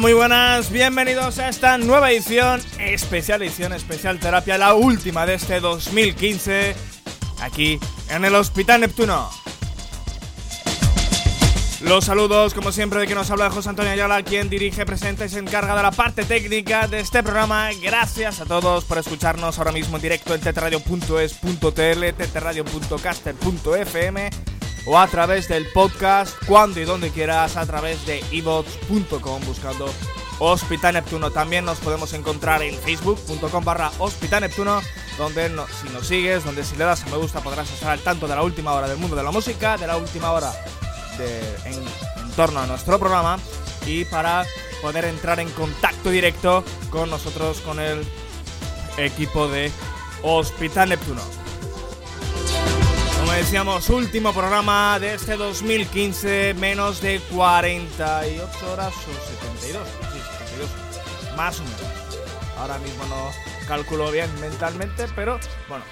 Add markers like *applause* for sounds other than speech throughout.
Muy buenas, bienvenidos a esta nueva edición, especial edición, especial terapia, la última de este 2015, aquí en el Hospital Neptuno. Los saludos, como siempre, de que nos habla José Antonio Ayala, quien dirige, presenta y se encarga de la parte técnica de este programa. Gracias a todos por escucharnos ahora mismo en directo en tetradio.es.tl, tetradio.caster.fm o a través del podcast cuando y donde quieras a través de evox.com buscando Hospital Neptuno. También nos podemos encontrar en facebook.com barra Hospital Neptuno donde si nos sigues, donde si le das a me gusta podrás estar al tanto de la última hora del mundo de la música, de la última hora en, torno a nuestro programa y para poder entrar en contacto directo con nosotros, con el equipo de Hospital Neptuno. Como decíamos, último programa de este 2015, menos de 48 horas o 72, sí, 72, más o menos. Ahora mismo no calculo bien mentalmente, pero bueno,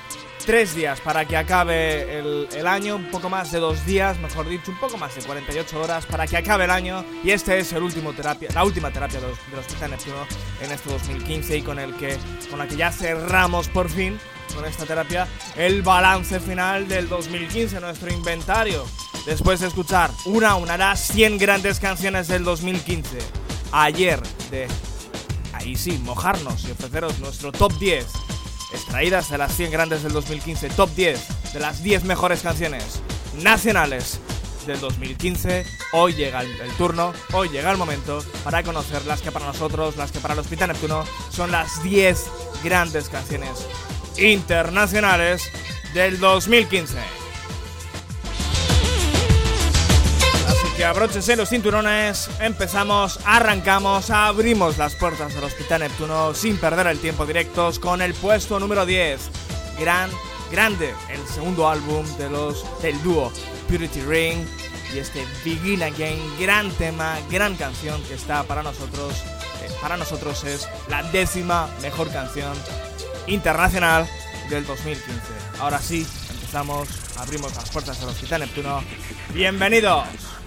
tres días para que acabe el, año, un poco más de dos días, mejor dicho, un poco más de 48 horas para que acabe el año. Y este es el último terapia, la última terapia de los, de los Neptuno en este 2015 y con, el que, con la que ya cerramos por fin con esta terapia el balance final del 2015, nuestro inventario. Después de escuchar una a una las 100 grandes canciones del 2015. Ayer de ahí sí, mojarnos y ofreceros nuestro top 10 extraídas de las 100 grandes del 2015, top 10 de las 10 mejores canciones nacionales del 2015. Hoy llega el, turno, hoy llega el momento para conocer las que para nosotros, las que para el Hospital Neptuno son las 10 grandes canciones internacionales del 2015. que abróchense los cinturones, empezamos, arrancamos, abrimos las puertas del Hospital Neptuno sin perder el tiempo directos con el puesto número 10. Gran, grande, el segundo álbum de los, del dúo Purity Ring y este Begin Again, gran tema, gran canción que está para nosotros, eh, para nosotros es la décima mejor canción internacional del 2015. Ahora sí, empezamos, abrimos las puertas del Hospital Neptuno. Bienvenidos.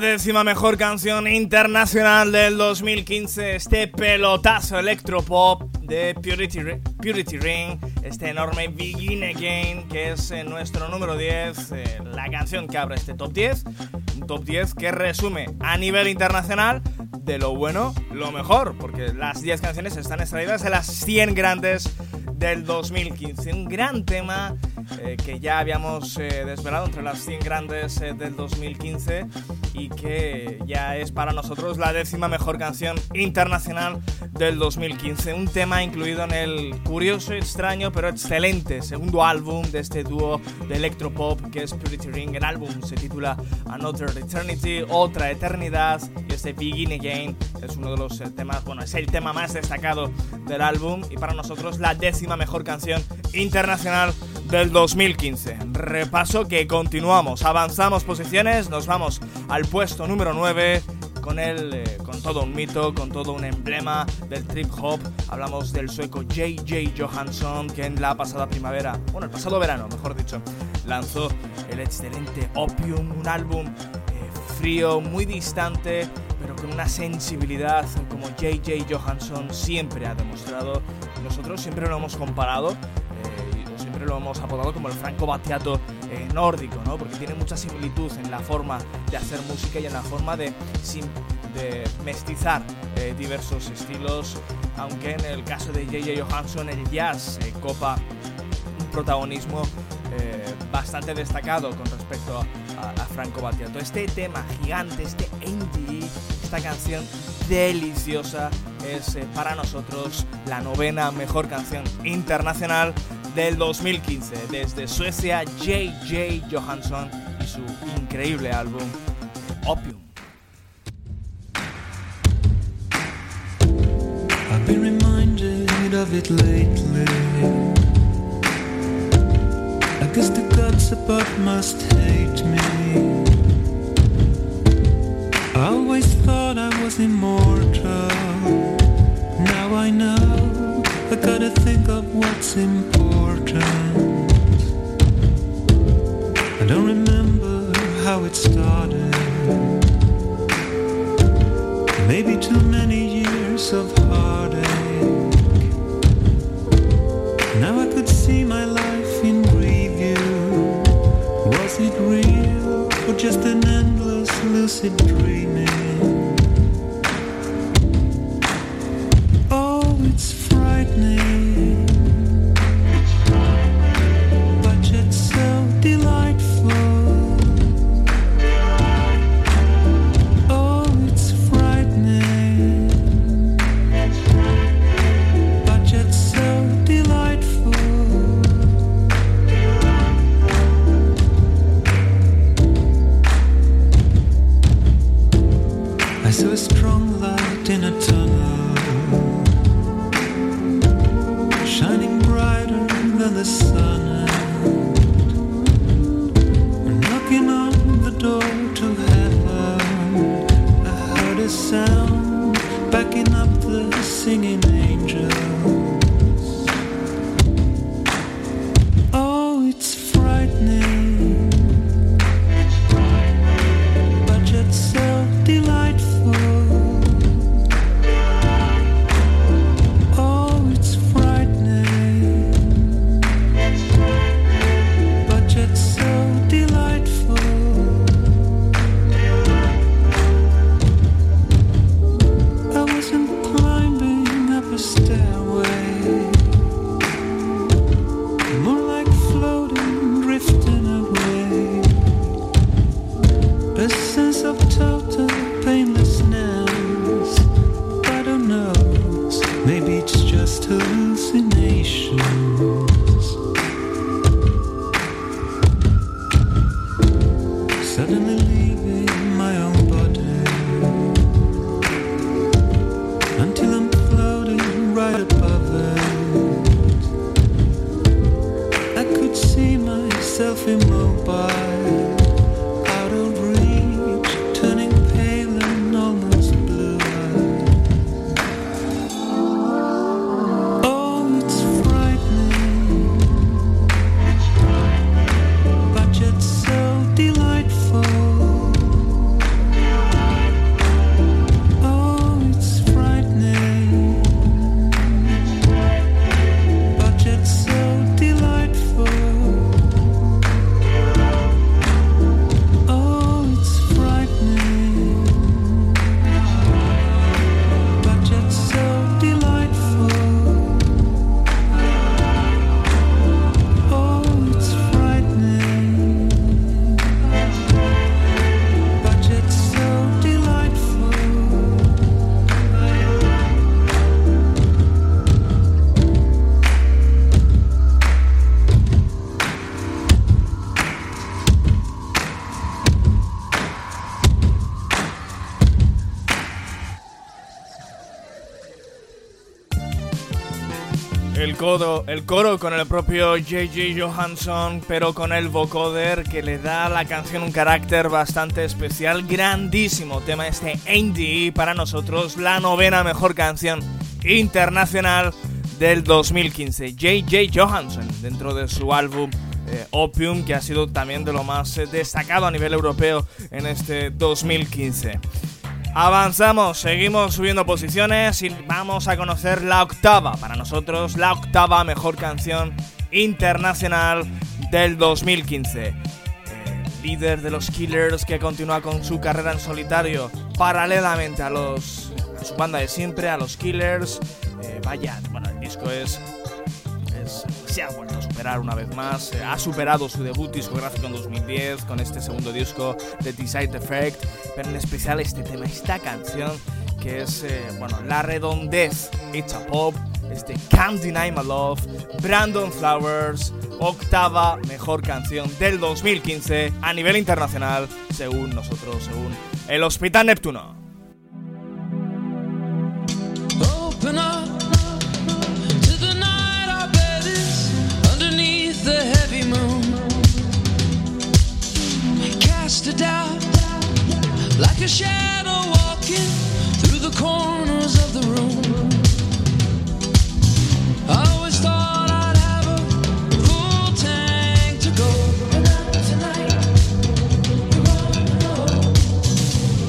Décima mejor canción internacional del 2015, este pelotazo electropop de Purity, Purity Ring, este enorme Begin Again, que es eh, nuestro número 10, eh, la canción que abre este top 10, un top 10 que resume a nivel internacional de lo bueno, lo mejor, porque las 10 canciones están extraídas de las 100 grandes del 2015. Un gran tema eh, que ya habíamos eh, desvelado entre las 100 grandes eh, del 2015 y que ya es para nosotros la décima mejor canción internacional del 2015. Un tema incluido en el curioso, extraño pero excelente segundo álbum de este dúo de electropop que es Purity Ring. El álbum se titula Another Eternity, Otra Eternidad y este Begin Again es uno de los temas, bueno, es el tema más destacado del álbum y para nosotros la décima mejor canción internacional del 2015. Repaso que continuamos, avanzamos posiciones, nos vamos al puesto número 9 con él, eh, con todo un mito, con todo un emblema del trip hop. Hablamos del sueco JJ Johansson, que en la pasada primavera, bueno, el pasado verano, mejor dicho, lanzó el excelente Opium, un álbum eh, frío, muy distante, pero con una sensibilidad como JJ Johansson siempre ha demostrado. Nosotros siempre lo hemos comparado lo hemos apodado como el Franco Battiato eh, nórdico, ¿no? Porque tiene mucha similitud en la forma de hacer música y en la forma de, de mestizar eh, diversos estilos, aunque en el caso de J.J. Johansson el jazz eh, copa un protagonismo bastante destacado con respecto a, Franco Battiato. Este tema gigante, este indie, esta canción deliciosa es para nosotros la novena mejor canción internacional del 2015, desde Suecia, J.J. Johansson y su increíble álbum Opium. I've been reminded of it lately. I guess the gods above must hate me. I always thought I was immortal. Now I know Gotta think of what's important. I don't remember how it started. Maybe too many years of heartache. Now I could see my life in review. Was it real or just an endless lucid dreaming? El coro, el coro con el propio J.J. Johansson, pero con el vocoder que le da a la canción un carácter bastante especial. Grandísimo tema este Indie para nosotros, la novena mejor canción internacional del 2015. J.J. Johansson, dentro de su álbum eh, Opium, que ha sido también de lo más eh, destacado a nivel europeo en este 2015. Avanzamos, seguimos subiendo posiciones y vamos a conocer la octava, para nosotros la octava mejor canción internacional del 2015. Eh, líder de los Killers que continúa con su carrera en solitario paralelamente a, los, a su banda de siempre, a los Killers. Eh, vaya, bueno, el disco es, es se ha vuelto una vez más. Eh, ha superado su debut discográfico en 2010 con este segundo disco de Decide Effect, pero en especial este tema, esta canción que es, eh, bueno, la redondez hecha pop, este Can't Deny My Love, Brandon Flowers, octava mejor canción del 2015 a nivel internacional, según nosotros, según el Hospital Neptuno. A shadow walking through the corners of the room. I always thought I'd have a full tank to go.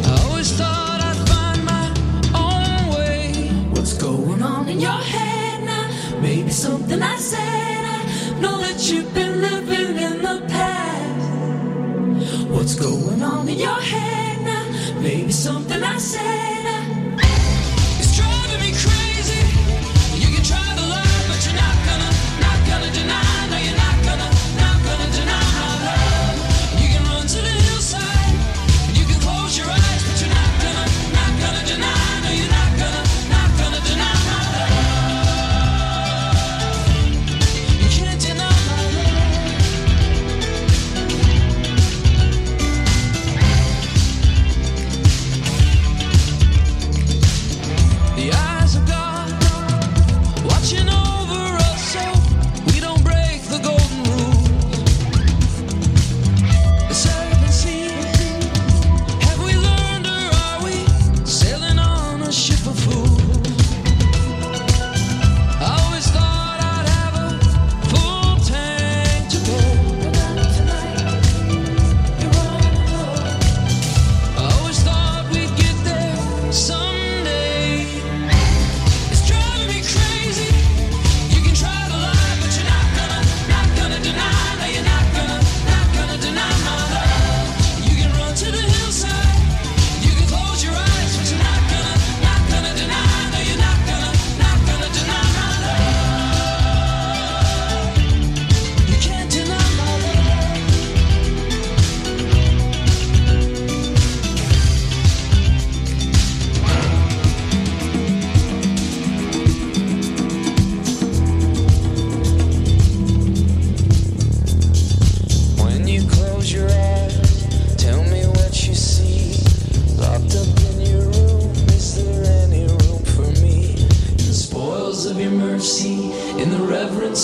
I always thought I'd find my own way. What's going on in your head now? Maybe something I said. I know that you've been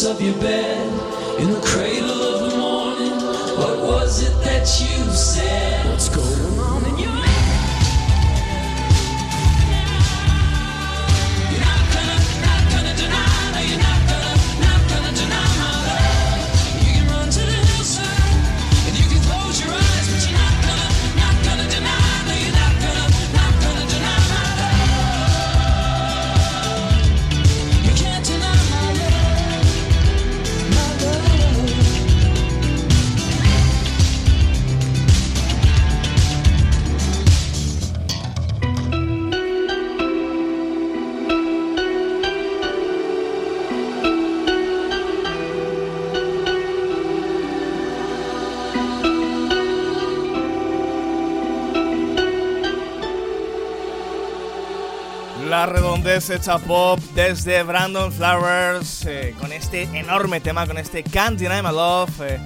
of your bed. Hecha pop desde Brandon Flowers eh, con este enorme tema, con este Can't Deny My Love. Eh,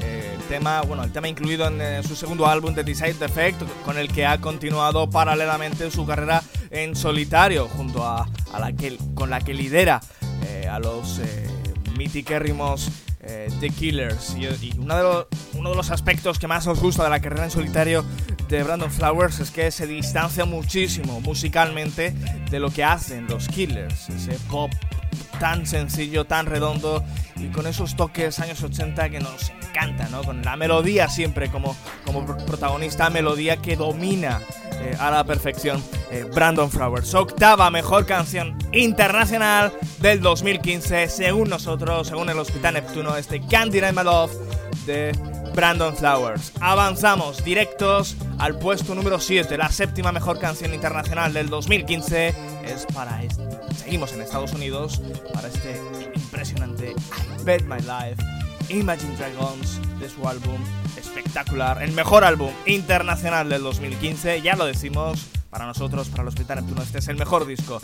eh, tema, bueno, el tema incluido en, su segundo álbum The Decide Effect, con el que ha continuado paralelamente su carrera en solitario, junto a, la que, con la que lidera a los mitiquérrimos The Killers. Y, uno, de uno de los aspectos que más nos gusta de la carrera en solitario de Brandon Flowers es que se distancia muchísimo musicalmente de lo que hacen los Killers. Ese pop tan sencillo, tan redondo y con esos toques años 80 que nos encanta, ¿no? Con la melodía siempre como, como protagonista, melodía que domina eh, a la perfección eh, Brandon Flowers. Octava mejor canción internacional del 2015, según nosotros, según el Hospital Neptuno, este Candy My Love de Brandon Flowers. Avanzamos directos al puesto número 7, la séptima mejor canción internacional del 2015 es para este. Seguimos en Estados Unidos para este impresionante I Bet My Life Imagine Dragons de su álbum espectacular, el mejor álbum internacional del 2015, ya lo decimos, para nosotros, para los Hospital Neptuno, este es el mejor disco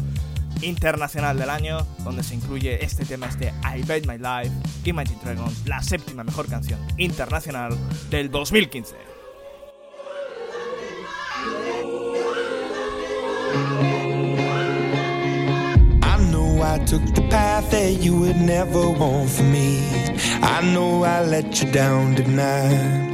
internacional del año, donde se incluye este tema, este I Bet My Life, Imagine Dragons, la séptima mejor canción internacional del 2015. I I took the path that you would never want for me. I know I let you down tonight. many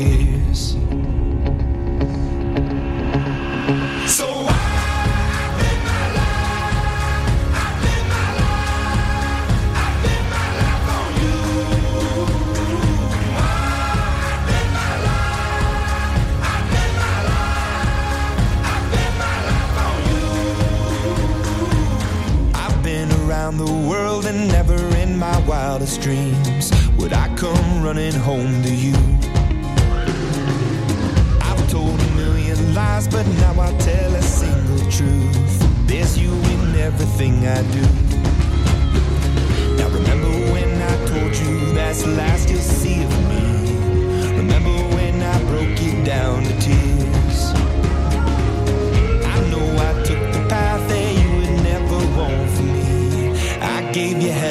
And never in my wildest dreams would I come running home to you. I've told a million lies, but now I tell a single truth. There's you in everything I do. Now remember when I told you that's the last you'll see of me. Remember when I broke you down to tears. Gave you hell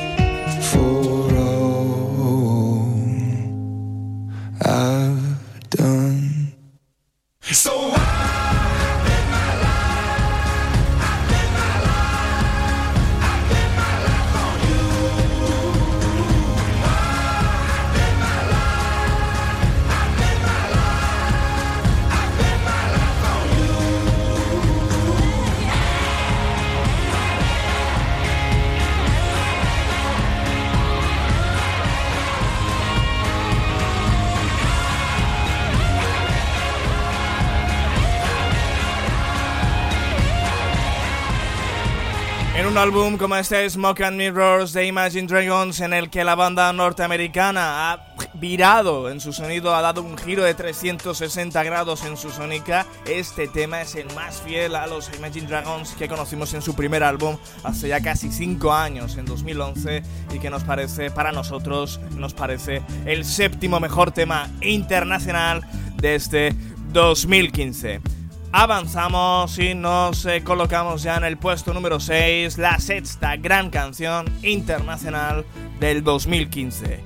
un álbum como este Smoke and Mirrors de Imagine Dragons, en el que la banda norteamericana ha virado en su sonido, ha dado un giro de 360 grados en su sónica, este tema es el más fiel a los Imagine Dragons que conocimos en su primer álbum hace ya casi 5 años, en 2011, y que nos parece, para nosotros, nos parece el séptimo mejor tema internacional de este 2015. Avanzamos y nos eh, colocamos ya en el puesto número 6, la sexta gran canción internacional del 2015.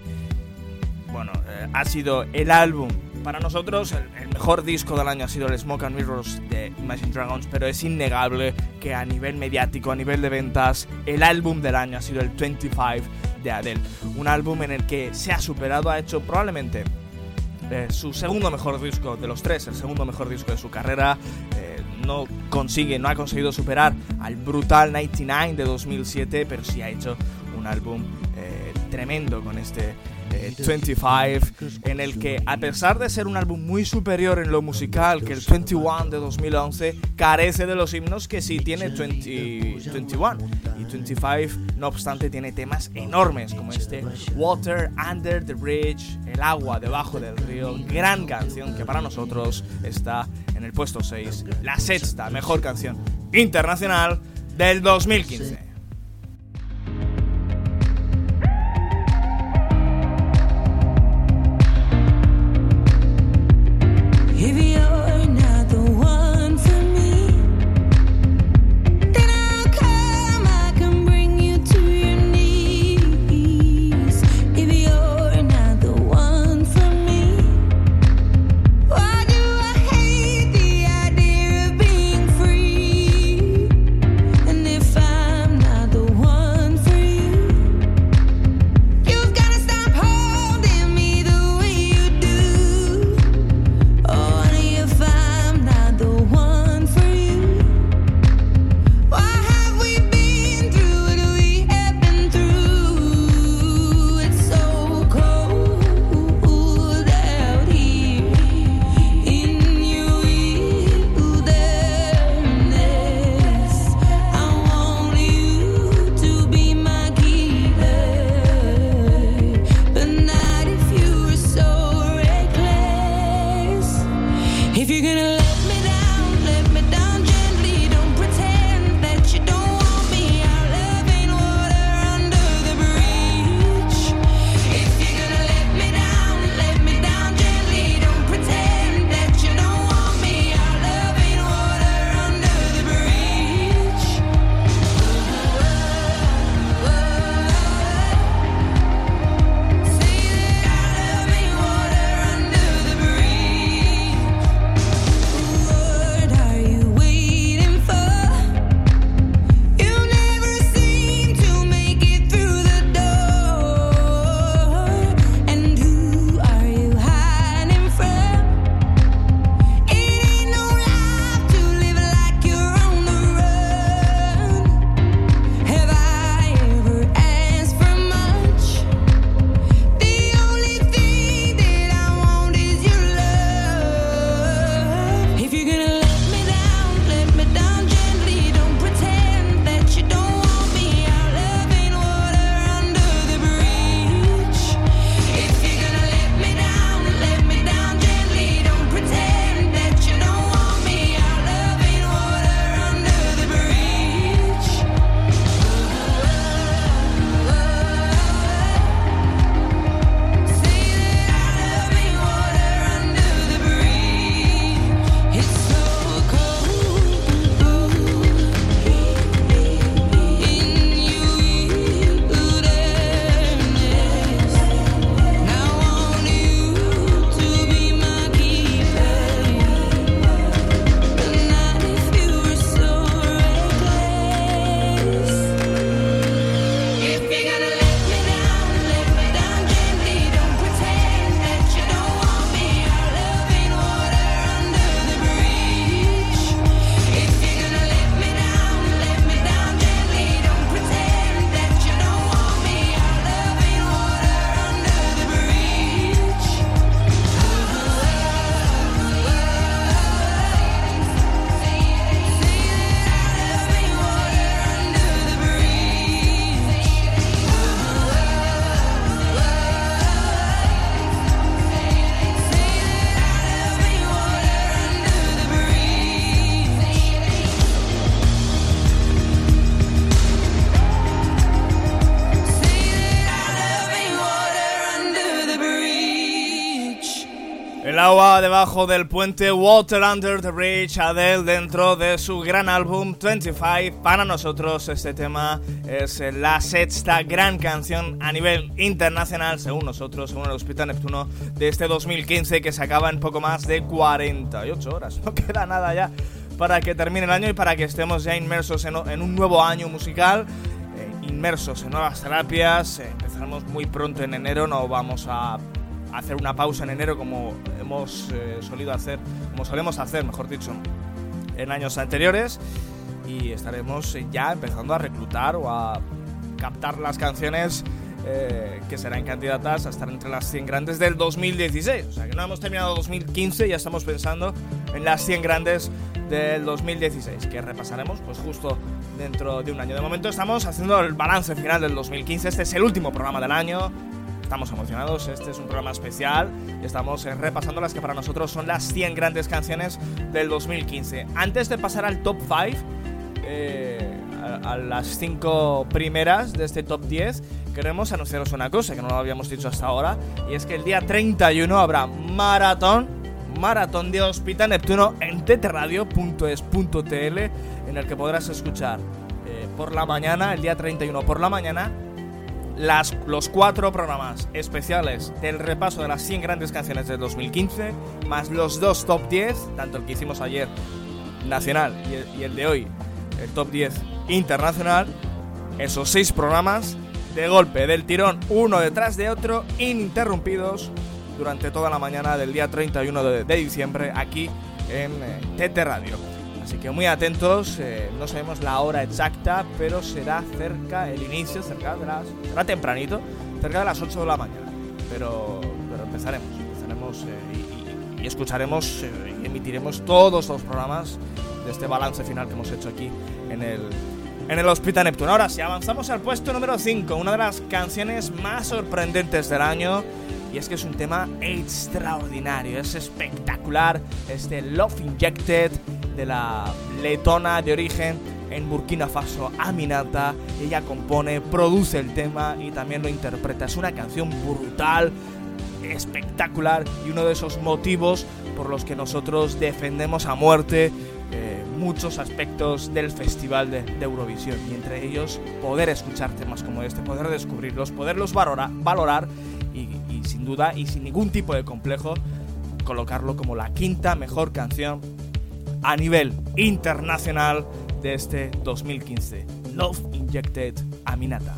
Bueno, eh, ha sido el álbum para nosotros el, mejor disco del año ha sido el Smoke and Mirrors de Imagine Dragons, pero es innegable que a nivel mediático, a nivel de ventas, el álbum del año ha sido el 25 de Adele. Un álbum en el que se ha superado, ha hecho probablemente eh, su segundo mejor disco de los tres, el segundo mejor disco de su carrera. Eh, no consigue, no ha conseguido superar al brutal 99 de 2007, pero sí ha hecho un álbum eh, tremendo con este 25, en el que a pesar de ser un álbum muy superior en lo musical que el 21 de 2011, carece de los himnos que sí tiene 20, 21. Y 25, no obstante, tiene temas enormes como este Water Under the Bridge, el agua debajo del río, gran canción que para nosotros está en el puesto 6, la sexta mejor canción internacional del 2015. Agua debajo del puente Water Under the Bridge, Adele dentro de su gran álbum 25. Para nosotros este tema es la sexta gran canción a nivel internacional, según nosotros, según el Hospital Neptuno, de este 2015 que se acaba en poco más de 48 horas. No *laughs* queda nada ya para que termine el año y para que estemos ya inmersos en, un nuevo año musical. Eh, inmersos en nuevas terapias, eh, empezaremos muy pronto en enero, no vamos a hacer una pausa en enero como hemos eh, solido hacer, como solemos hacer, mejor dicho, en años anteriores y estaremos ya empezando a reclutar o a captar las canciones eh, que serán candidatas a estar entre las 100 grandes del 2016. O sea que no hemos terminado 2015, ya estamos pensando en las 100 grandes del 2016, que repasaremos pues justo dentro de un año. De momento estamos haciendo el balance final del 2015, este es el último programa del año, Estamos emocionados, este es un programa especial estamos eh, repasando las que para nosotros son las 100 grandes canciones del 2015. Antes de pasar al top 5, eh, a, las 5 primeras de este top 10, queremos anunciaros una cosa que no lo habíamos dicho hasta ahora, y es que el día 31 habrá maratón, maratón de Hospital Neptuno en tetradio.es.tl, en el que podrás escuchar eh, por la mañana, el día 31 por la mañana, las, los cuatro programas especiales del repaso de las 100 grandes canciones del 2015, más los dos top 10, tanto el que hicimos ayer nacional y el, de hoy, el top 10 internacional, esos seis programas de golpe, del tirón, uno detrás de otro, ininterrumpidos durante toda la mañana del día 31 de, diciembre aquí en eh, TT Radio. Así que muy atentos, eh, no sabemos la hora exacta, pero será cerca, el inicio, cerca de las. será tempranito, cerca de las 8 de la mañana. Pero, pero empezaremos, empezaremos eh, y, escucharemos eh, y emitiremos todos los programas de este balance final que hemos hecho aquí en el, en el Hospital Neptuno. Ahora sí, avanzamos al puesto número 5, una de las canciones más sorprendentes del año. Y es que es un tema extraordinario, es espectacular. Este Love Injected de la letona de origen en Burkina Faso, Aminata. Ella compone, produce el tema y también lo interpreta. Es una canción brutal, espectacular y uno de esos motivos por los que nosotros defendemos a muerte eh, muchos aspectos del Festival de, Eurovisión y entre ellos poder escuchar temas como este, poder descubrirlos, poderlos valorar y sin duda y sin ningún tipo de complejo colocarlo como la quinta mejor canción a nivel internacional de este 2015. Love Injected Aminata.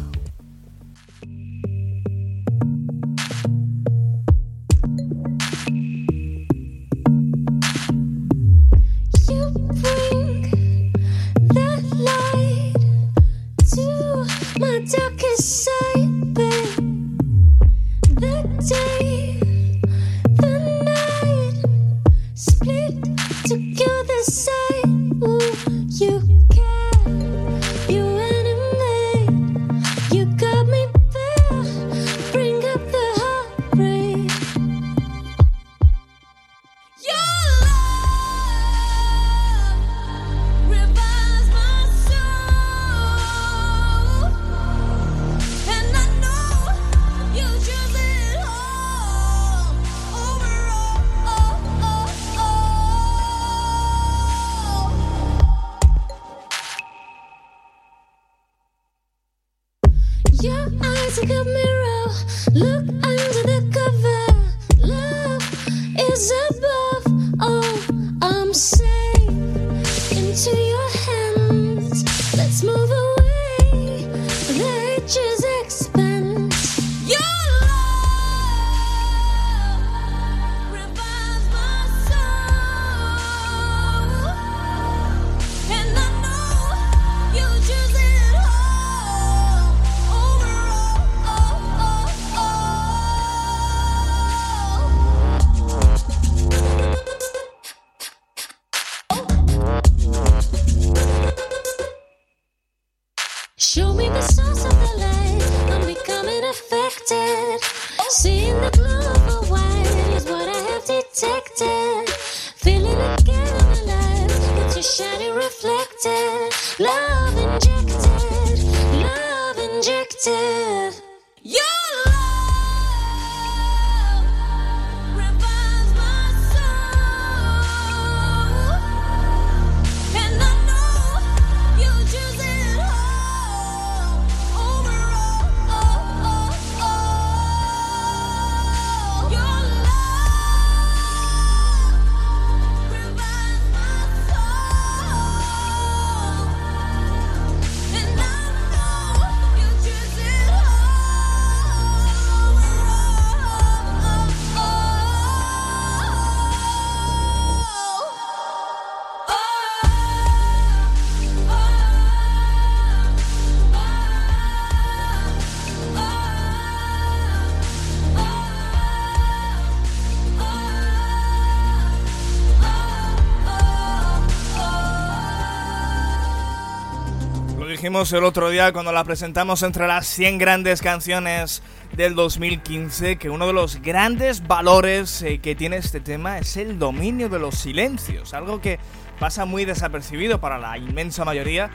Dijimos el otro día cuando la presentamos entre las 100 grandes canciones del 2015, que uno de los grandes valores eh, que tiene este tema es el dominio de los silencios, algo que pasa muy desapercibido para la inmensa mayoría,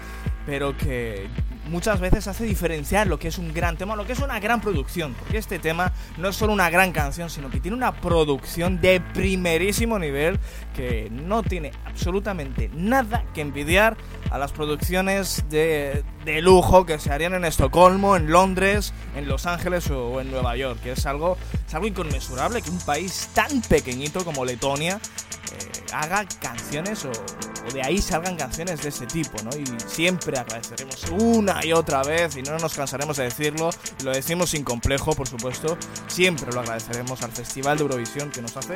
pero que muchas veces hace diferenciar lo que es un gran tema, lo que es una gran producción, porque este tema no es solo una gran canción, sino que tiene una producción de primerísimo nivel que no tiene absolutamente nada que envidiar a las producciones de, lujo que se harían en Estocolmo, en Londres, en Los Ángeles o en Nueva York, que es algo, es algo inconmensurable que un país tan pequeñito como Letonia eh, haga canciones o, de ahí salgan canciones de este tipo, ¿no? Y siempre agradeceremos una y otra vez, y no nos cansaremos de decirlo, lo decimos sin complejo, por supuesto, siempre lo agradeceremos al Festival de Eurovisión que nos hace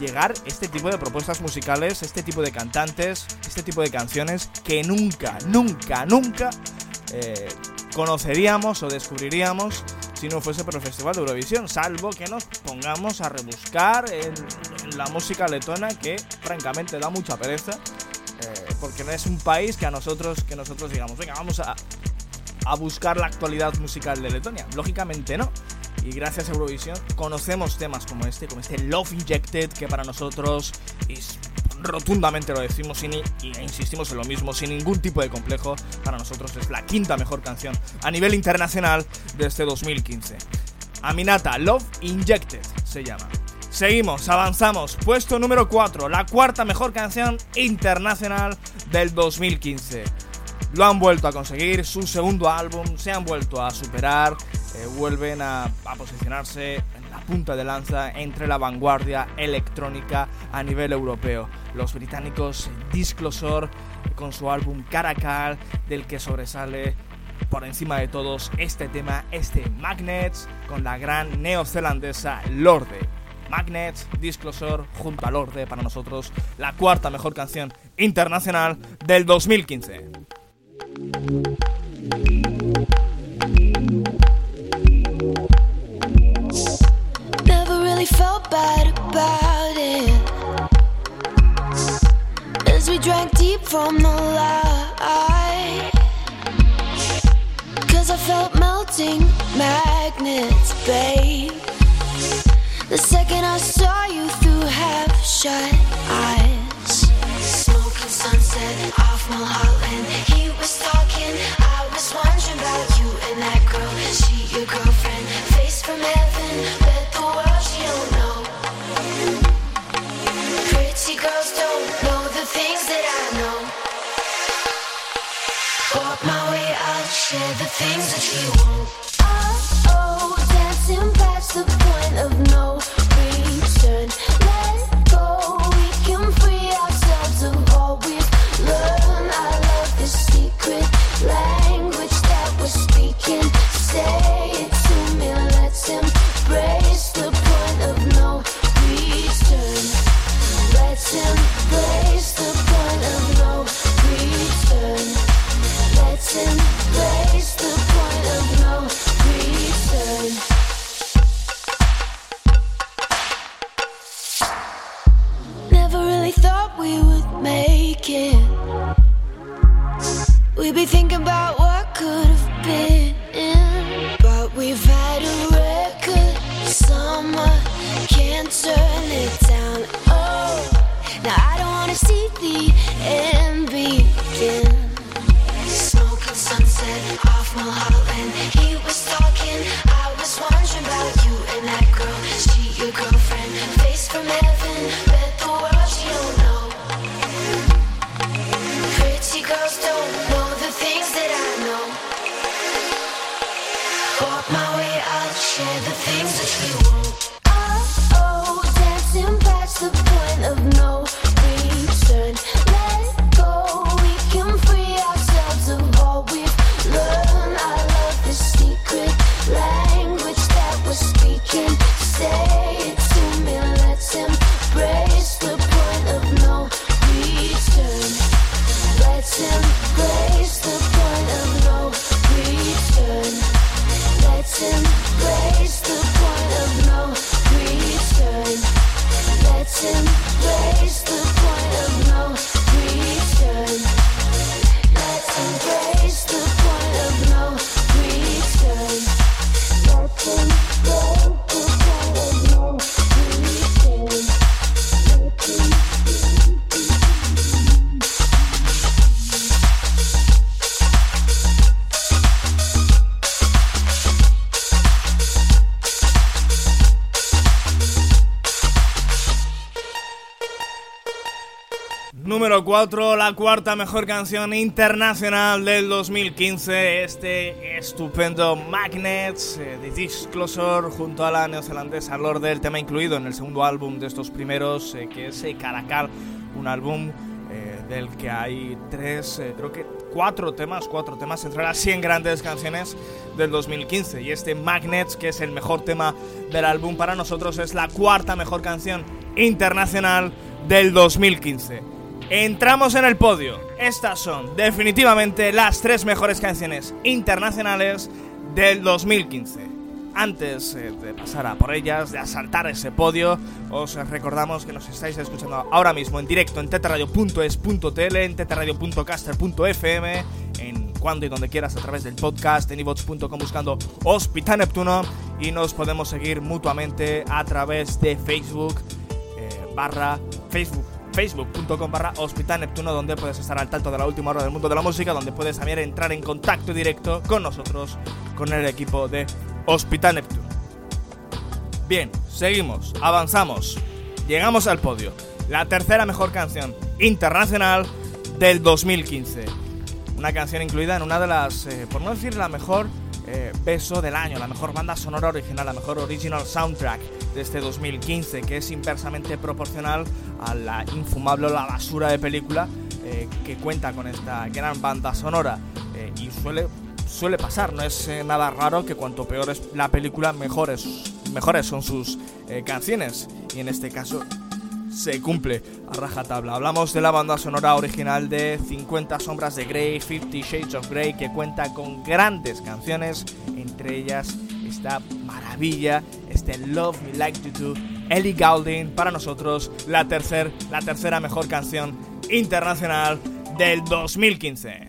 llegar este tipo de propuestas musicales, este tipo de cantantes, este tipo de canciones que nunca, nunca, nunca eh, conoceríamos o descubriríamos si no fuese por el Festival de Eurovisión, salvo que nos pongamos a rebuscar en, la música letona que francamente da mucha pereza, eh, porque no es un país que a nosotros, que nosotros digamos, venga, vamos a, a buscar la actualidad musical de Letonia. Lógicamente no. Y gracias a Eurovisión conocemos temas como este, como este Love Injected, que para nosotros es rotundamente lo decimos y, insistimos en lo mismo, sin ningún tipo de complejo, para nosotros es la quinta mejor canción a nivel internacional de este 2015. Aminata, Love Injected se llama. Seguimos, avanzamos. Puesto número 4, la cuarta mejor canción internacional del 2015. Lo han vuelto a conseguir, su segundo álbum, se han vuelto a superar, eh, vuelven a, posicionarse punta de lanza entre la vanguardia electrónica a nivel europeo los británicos Disclosure con su álbum Caracal, del que sobresale por encima de todos este tema, este Magnets, con la gran neozelandesa Lorde. Magnets, Disclosure junto a Lorde, para nosotros la cuarta mejor canción internacional del 2015. We drank deep from the light. Cause I felt melting magnets, babe. The second I saw you through half shut eyes. Smoking sunset off Mulholland. He was talking, I was wondering about you and that girl. She your girlfriend, face from heaven. Girls don't know the things that I know. Walk my way, I'll share the things that you won't. Oh, oh, dancing past the point of no 4, la cuarta mejor canción internacional del 2015, este estupendo Magnets eh, de Disclosure junto a la neozelandesa Lorde, el tema incluido en el segundo álbum de estos primeros, eh, que es Caracal, un álbum del que hay tres, creo que cuatro temas, cuatro temas entre las 100 grandes canciones del 2015. Y este Magnets, que es el mejor tema del álbum para nosotros, es la cuarta mejor canción internacional del 2015. Entramos en el podio. Estas son definitivamente las tres mejores canciones internacionales del 2015. Antes eh, de pasar a por ellas, de asaltar ese podio, os recordamos que nos estáis escuchando ahora mismo en directo en tetradio.es.tl, en tetradio.caster.fm, en cuando y donde quieras a través del podcast, en ibots.com buscando Hospital Neptuno y nos podemos seguir mutuamente a través de Facebook barra Facebook facebook.com barra Hospital Neptuno donde puedes estar al tanto de la última hora del mundo de la música, donde puedes también entrar en contacto directo con nosotros, con el equipo de Hospital Neptuno. Bien, seguimos, avanzamos, llegamos al podio. La tercera mejor canción internacional del 2015. Una canción incluida en una de las, eh, por no decir la mejor, eh, peso del año, la mejor banda sonora original, la mejor original soundtrack de este 2015, que es inversamente proporcional a la infumable la basura de película eh, que cuenta con esta gran banda sonora. Eh, y suele, suele pasar, no es nada raro que cuanto peor es la película, mejores, mejores son sus canciones. Y en este caso se cumple a rajatabla. Hablamos de la banda sonora original de 50 Sombras de Grey, 50 Shades of Grey, que cuenta con grandes canciones, entre ellas esta maravilla, este Love Me Like You Do, Ellie Goulding, para nosotros la, la tercera mejor canción internacional del 2015.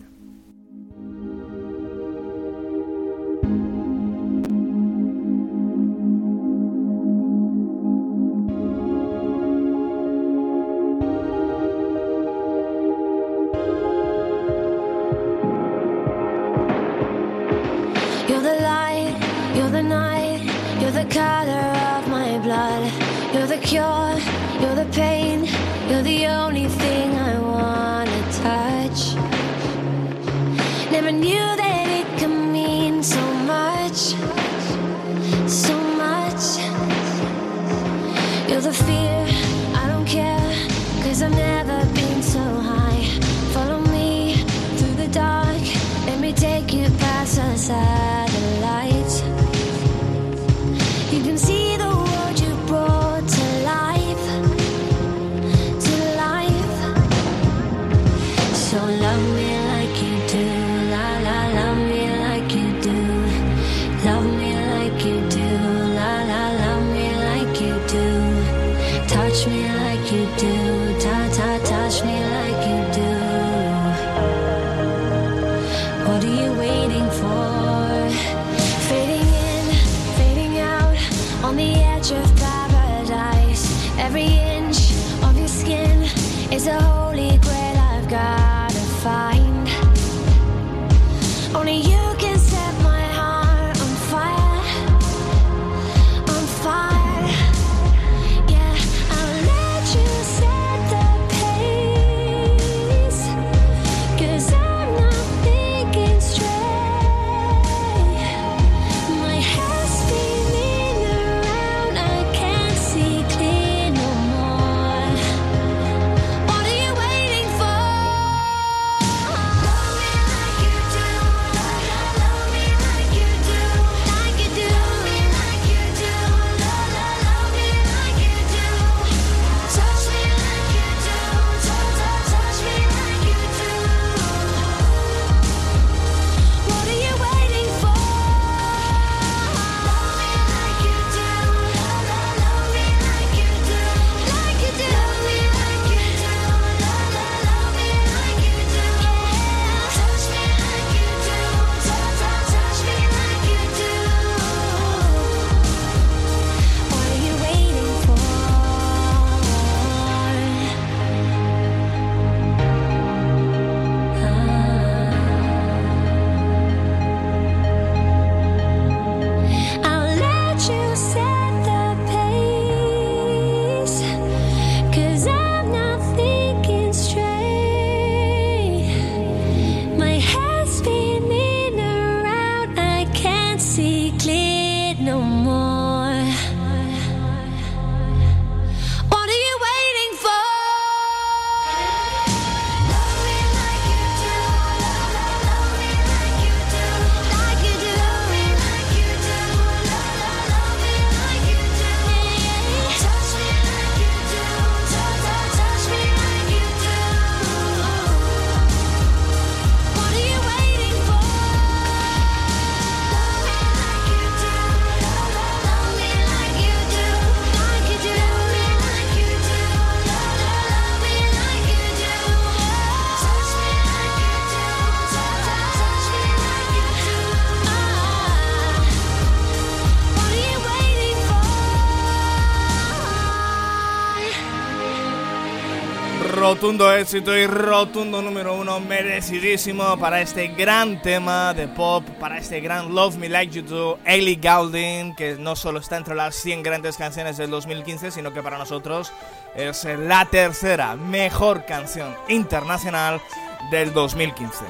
Rotundo éxito y rotundo número uno, merecidísimo para este gran tema de pop, para este gran Love Me Like You Do, Ellie Goulding, que no solo está entre las 100 grandes canciones del 2015, sino que para nosotros es la tercera mejor canción internacional del 2015.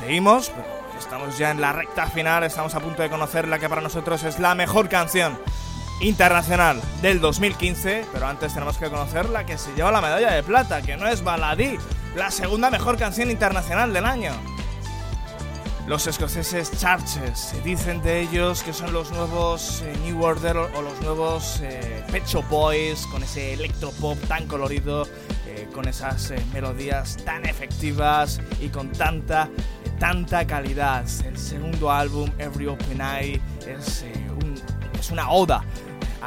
Seguimos, estamos ya en la recta final, estamos a punto de conocer la que para nosotros es la mejor canción internacional del 2015, pero antes tenemos que conocer la que se lleva la medalla de plata, que no es Baladí, la segunda mejor canción internacional del año. Los escoceses Charches se dicen de ellos que son los nuevos eh, New Order o los nuevos eh, Pet Shop Boys con ese electropop tan colorido, eh, con esas melodías tan efectivas y con tanta, tanta calidad. El segundo álbum, Every Open Eye, es una oda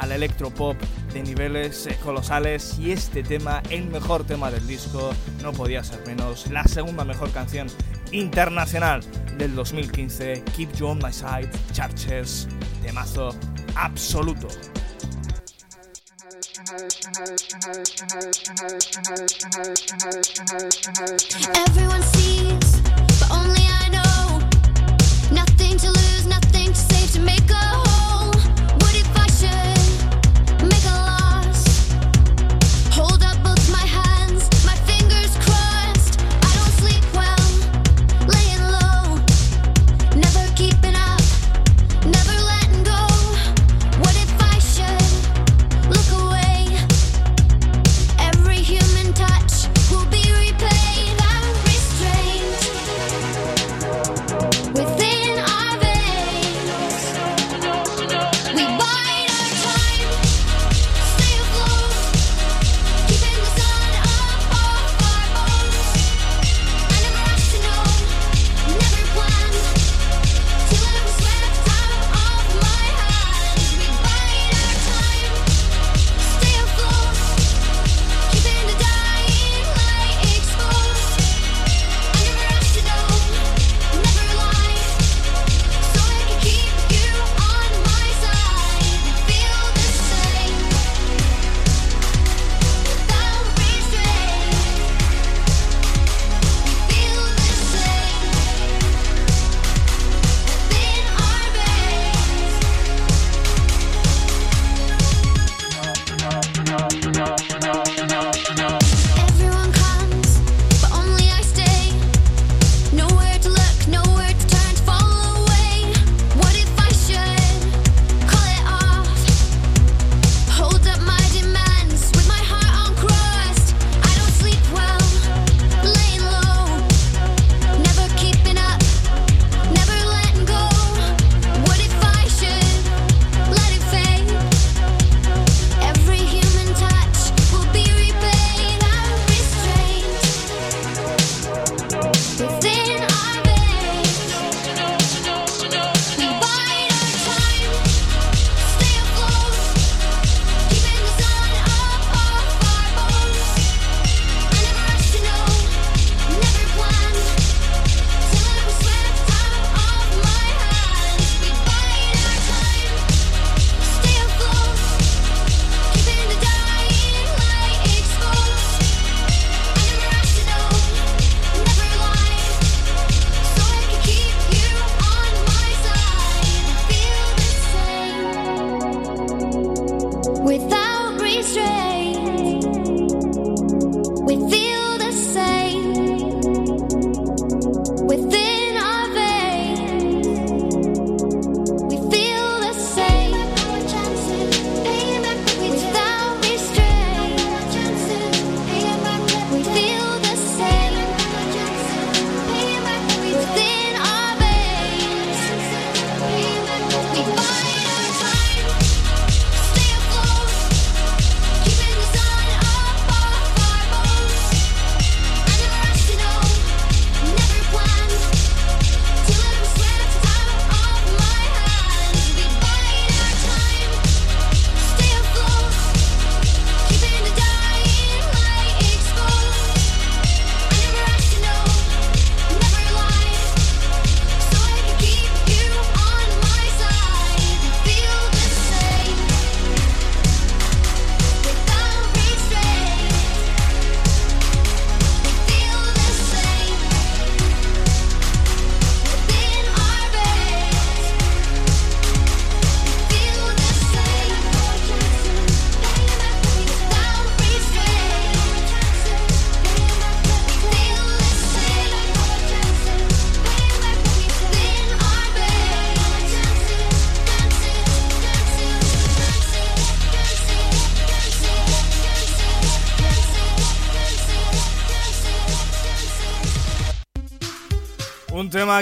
al electropop de niveles eh, colosales y este tema, el mejor tema del disco, no podía ser menos, la segunda mejor canción internacional del 2015, Keep You On My Side, Charches, temazo absoluto. Everyone sees, but only I know. Nothing to lose, nothing to save to make a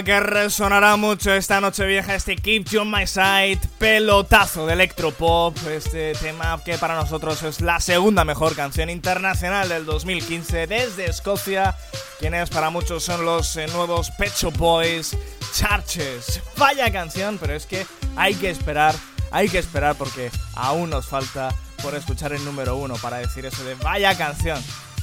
que resonará mucho esta noche vieja, este Keep You On My Side, pelotazo de electropop, este tema que para nosotros es la segunda mejor canción internacional del 2015 desde Escocia, quienes para muchos son los eh, nuevos Pecho Boys, Charches. Vaya canción, pero es que hay que esperar, hay que esperar porque aún nos falta por escuchar el número uno para decir eso de vaya canción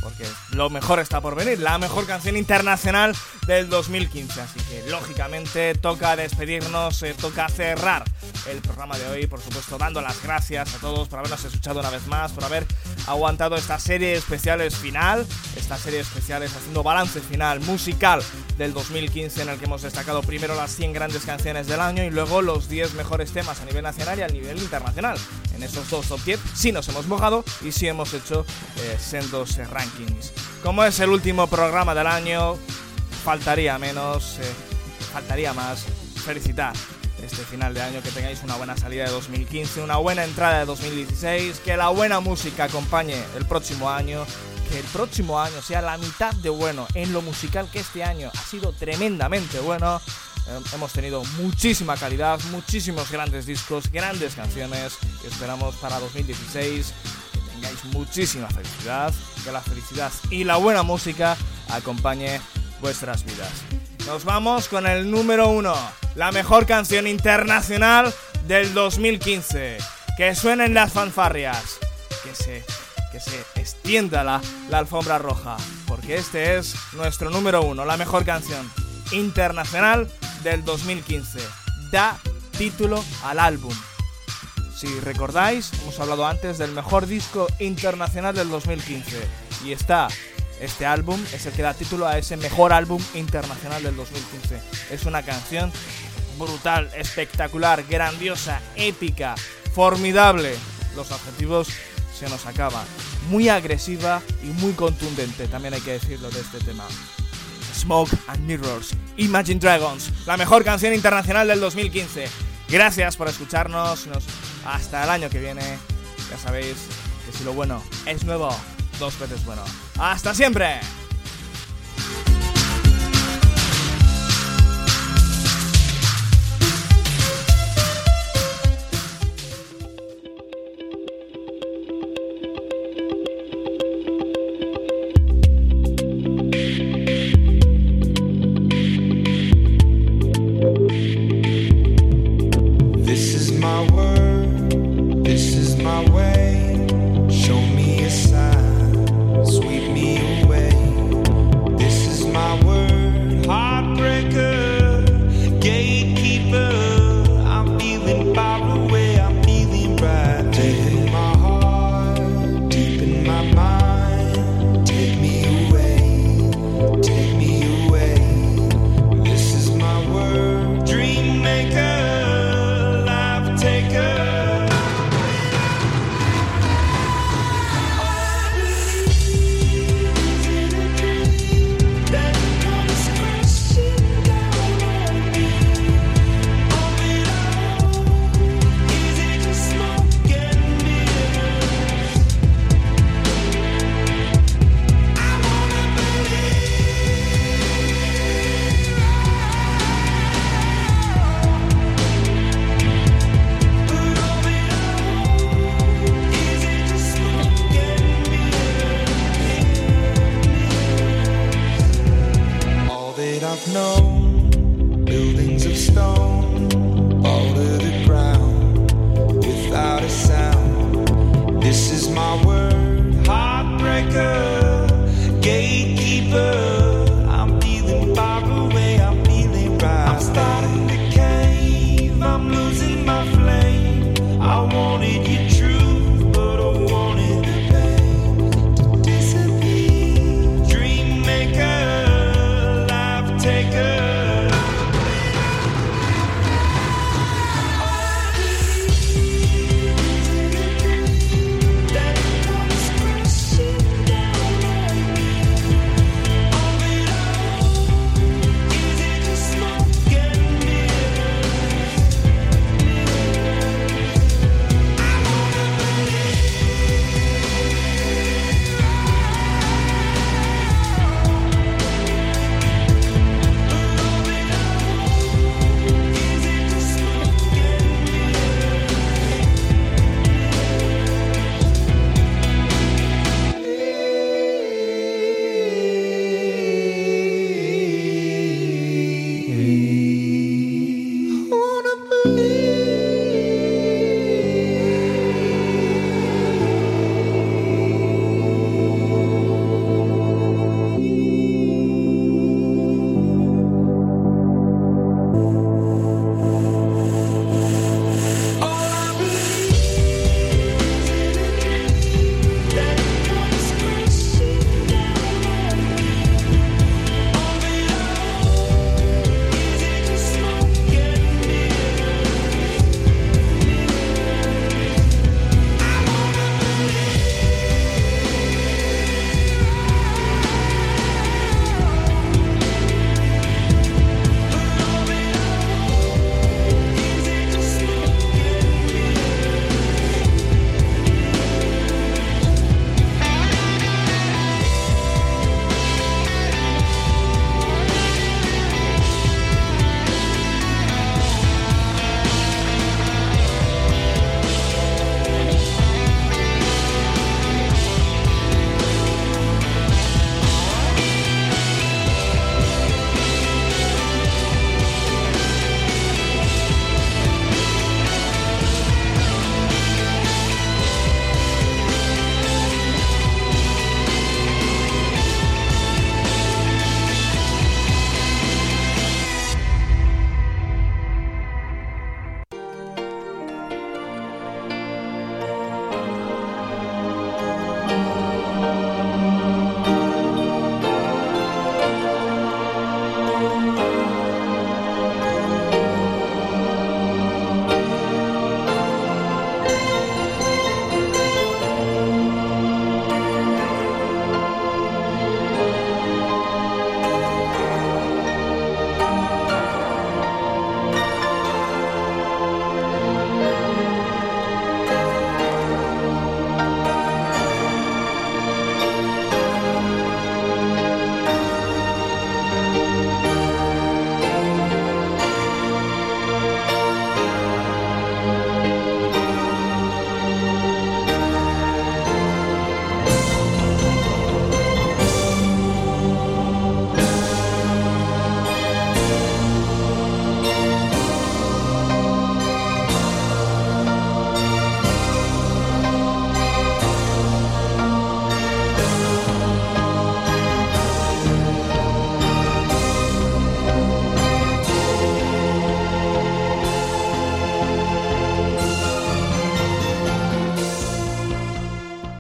porque lo mejor está por venir, la mejor canción internacional del 2015. Así que lógicamente toca despedirnos, eh, toca cerrar el programa de hoy, por supuesto dando las gracias a todos por habernos escuchado una vez más, por haber aguantado esta serie especiales final, esta serie especiales haciendo balance final musical del 2015 en el que hemos destacado primero las 100 grandes canciones del año y luego los 10 mejores temas a nivel nacional y a nivel internacional. En esos dos top 10 sí nos hemos mojado y sí hemos hecho eh, sendos rankings. Como es el último programa del año, faltaría menos, eh, faltaría más felicitar este final de año, que tengáis una buena salida de 2015, una buena entrada de 2016, que la buena música acompañe el próximo año, que el próximo año sea la mitad de bueno en lo musical que este año ha sido tremendamente bueno. Hemos tenido muchísima calidad, muchísimos grandes discos, grandes canciones esperamos para 2016 que tengáis muchísima felicidad, que la felicidad y la buena música acompañe vuestras vidas. Nos vamos con el número uno, la mejor canción internacional del 2015. Que suenen las fanfarrias, que se, que se extienda la, la alfombra roja, porque este es nuestro número uno, la mejor canción internacional del 2015. Da título al álbum. Si recordáis, hemos hablado antes del mejor disco internacional del 2015 y está este álbum es el que da título a ese mejor álbum internacional del 2015. Es una canción brutal, espectacular, grandiosa, épica, formidable. Los adjetivos se nos acaban. Muy agresiva y muy contundente, también hay que decirlo de este tema. Smoke and Mirrors, Imagine Dragons, la mejor canción internacional del 2015. Gracias por escucharnos. Hasta el año que viene. Ya sabéis que si lo bueno es nuevo, dos veces bueno. ¡Hasta siempre!